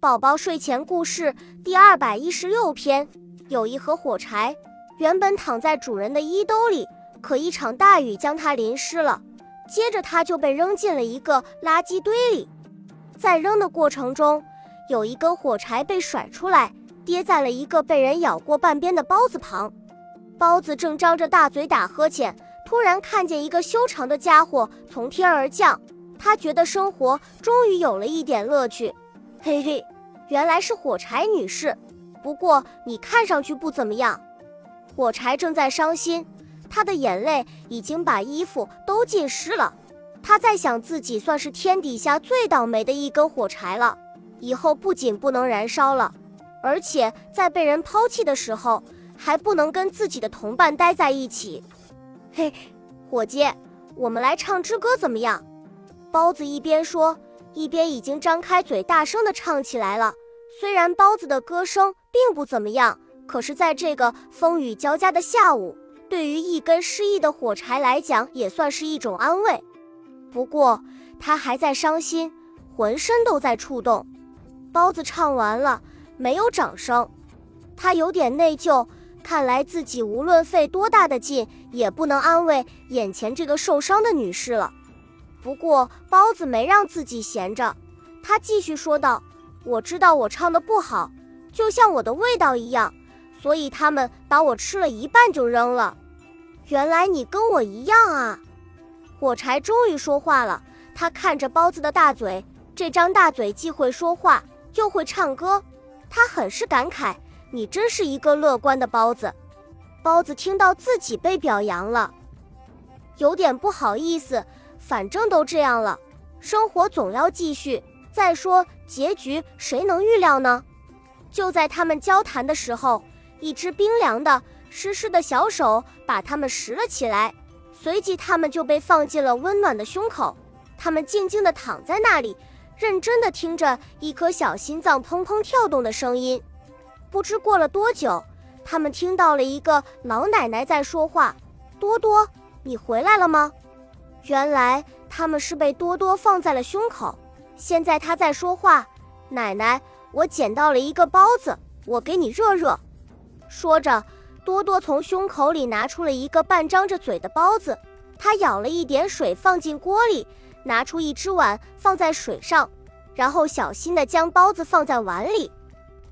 宝宝睡前故事第二百一十六篇：有一盒火柴，原本躺在主人的衣兜里，可一场大雨将它淋湿了。接着，它就被扔进了一个垃圾堆里。在扔的过程中，有一根火柴被甩出来，跌在了一个被人咬过半边的包子旁。包子正张着大嘴打呵欠，突然看见一个修长的家伙从天而降，他觉得生活终于有了一点乐趣。嘿嘿。原来是火柴女士，不过你看上去不怎么样。火柴正在伤心，她的眼泪已经把衣服都浸湿了。她在想，自己算是天底下最倒霉的一根火柴了，以后不仅不能燃烧了，而且在被人抛弃的时候，还不能跟自己的同伴待在一起。嘿，伙计，我们来唱支歌怎么样？包子一边说，一边已经张开嘴，大声地唱起来了。虽然包子的歌声并不怎么样，可是在这个风雨交加的下午，对于一根失意的火柴来讲，也算是一种安慰。不过他还在伤心，浑身都在触动。包子唱完了，没有掌声，他有点内疚，看来自己无论费多大的劲，也不能安慰眼前这个受伤的女士了。不过包子没让自己闲着，他继续说道。我知道我唱的不好，就像我的味道一样，所以他们把我吃了一半就扔了。原来你跟我一样啊！火柴终于说话了，他看着包子的大嘴，这张大嘴既会说话又会唱歌，他很是感慨：“你真是一个乐观的包子。”包子听到自己被表扬了，有点不好意思，反正都这样了，生活总要继续。再说结局，谁能预料呢？就在他们交谈的时候，一只冰凉的、湿湿的小手把他们拾了起来，随即他们就被放进了温暖的胸口。他们静静地躺在那里，认真地听着一颗小心脏砰砰跳动的声音。不知过了多久，他们听到了一个老奶奶在说话：“多多，你回来了吗？”原来他们是被多多放在了胸口。现在他在说话，奶奶，我捡到了一个包子，我给你热热。说着，多多从胸口里拿出了一个半张着嘴的包子，他舀了一点水放进锅里，拿出一只碗放在水上，然后小心地将包子放在碗里。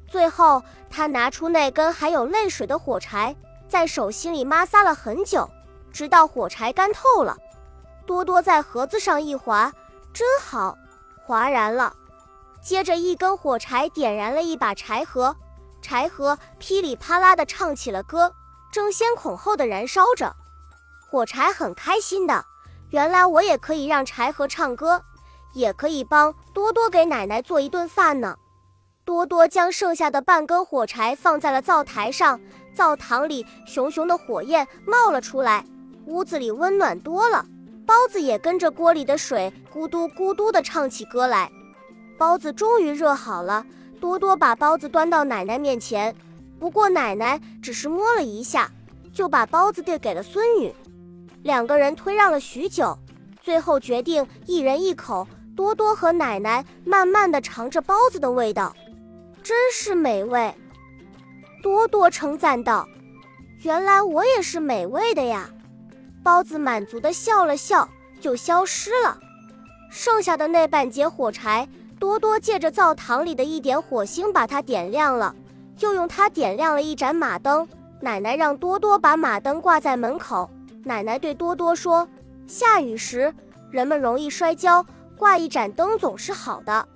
最后，他拿出那根还有泪水的火柴，在手心里摩挲了很久，直到火柴干透了。多多在盒子上一划，真好。哗然了，接着一根火柴点燃了一把柴禾，柴禾噼里啪啦地唱起了歌，争先恐后的燃烧着。火柴很开心的，原来我也可以让柴禾唱歌，也可以帮多多给奶奶做一顿饭呢。多多将剩下的半根火柴放在了灶台上，灶堂里熊熊的火焰冒了出来，屋子里温暖多了。包子也跟着锅里的水咕嘟咕嘟地唱起歌来。包子终于热好了，多多把包子端到奶奶面前，不过奶奶只是摸了一下，就把包子递给了孙女。两个人推让了许久，最后决定一人一口。多多和奶奶慢慢地尝着包子的味道，真是美味。多多称赞道：“原来我也是美味的呀。”包子满足地笑了笑，就消失了。剩下的那半截火柴，多多借着灶堂里的一点火星把它点亮了，又用它点亮了一盏马灯。奶奶让多多把马灯挂在门口。奶奶对多多说：“下雨时人们容易摔跤，挂一盏灯总是好的。”